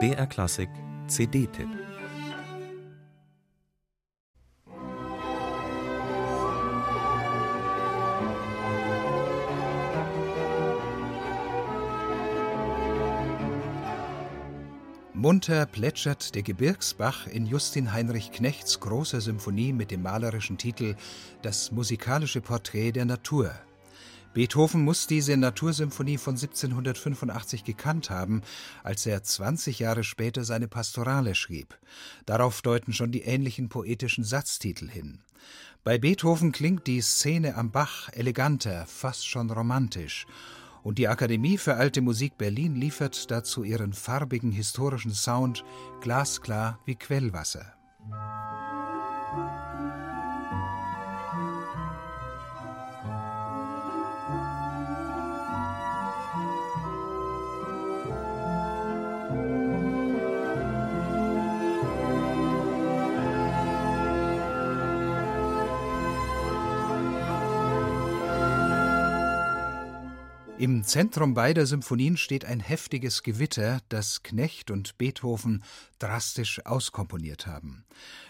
BR Klassik CD-Tipp Munter plätschert der Gebirgsbach in Justin Heinrich Knechts großer Symphonie mit dem malerischen Titel Das musikalische Porträt der Natur. Beethoven muss diese Natursymphonie von 1785 gekannt haben, als er 20 Jahre später seine Pastorale schrieb. Darauf deuten schon die ähnlichen poetischen Satztitel hin. Bei Beethoven klingt die Szene am Bach eleganter, fast schon romantisch und die Akademie für Alte Musik Berlin liefert dazu ihren farbigen historischen Sound glasklar wie Quellwasser. Im Zentrum beider Symphonien steht ein heftiges Gewitter, das Knecht und Beethoven drastisch auskomponiert haben.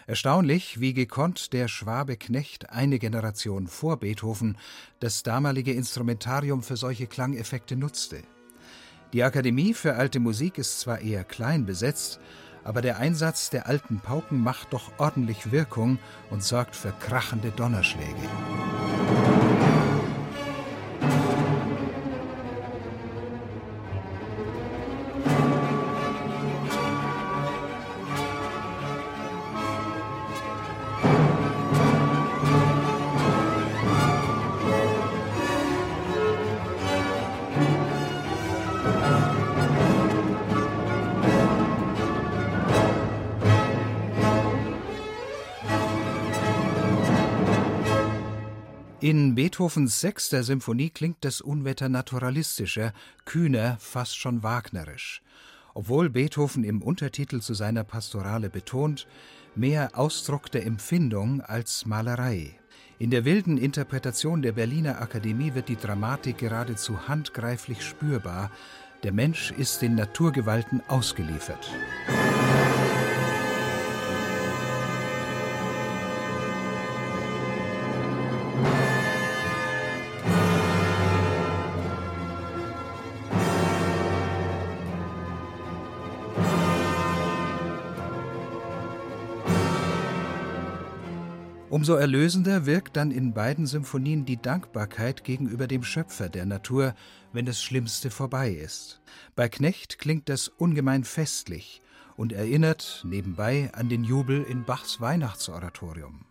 Erstaunlich, wie gekonnt der Schwabe Knecht eine Generation vor Beethoven das damalige Instrumentarium für solche Klangeffekte nutzte. Die Akademie für alte Musik ist zwar eher klein besetzt, aber der Einsatz der alten Pauken macht doch ordentlich Wirkung und sorgt für krachende Donnerschläge. In Beethovens sechster Symphonie klingt das Unwetter naturalistischer, kühner, fast schon wagnerisch. Obwohl Beethoven im Untertitel zu seiner Pastorale betont, mehr Ausdruck der Empfindung als Malerei. In der wilden Interpretation der Berliner Akademie wird die Dramatik geradezu handgreiflich spürbar. Der Mensch ist den Naturgewalten ausgeliefert. Umso erlösender wirkt dann in beiden Symphonien die Dankbarkeit gegenüber dem Schöpfer der Natur, wenn das Schlimmste vorbei ist. Bei Knecht klingt das ungemein festlich und erinnert nebenbei an den Jubel in Bachs Weihnachtsoratorium.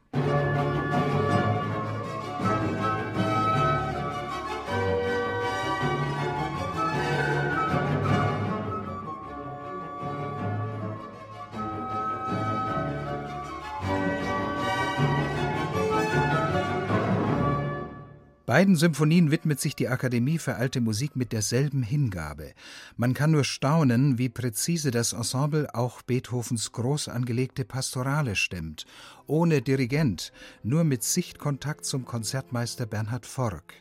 Beiden Symphonien widmet sich die Akademie für alte Musik mit derselben Hingabe. Man kann nur staunen, wie präzise das Ensemble auch Beethovens groß angelegte Pastorale stemmt, ohne Dirigent, nur mit Sichtkontakt zum Konzertmeister Bernhard Forck.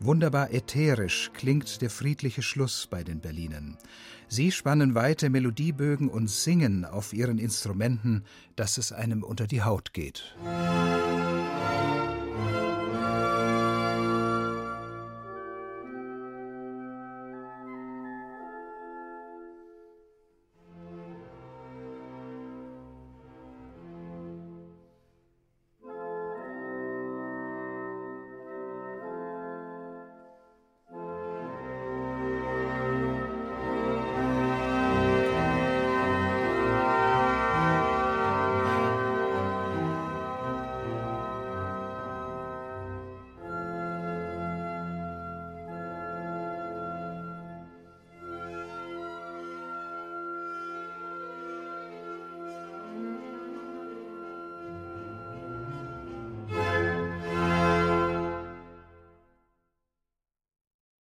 Wunderbar ätherisch klingt der friedliche Schluss bei den Berlinern. Sie spannen weite Melodiebögen und singen auf ihren Instrumenten, dass es einem unter die Haut geht. Musik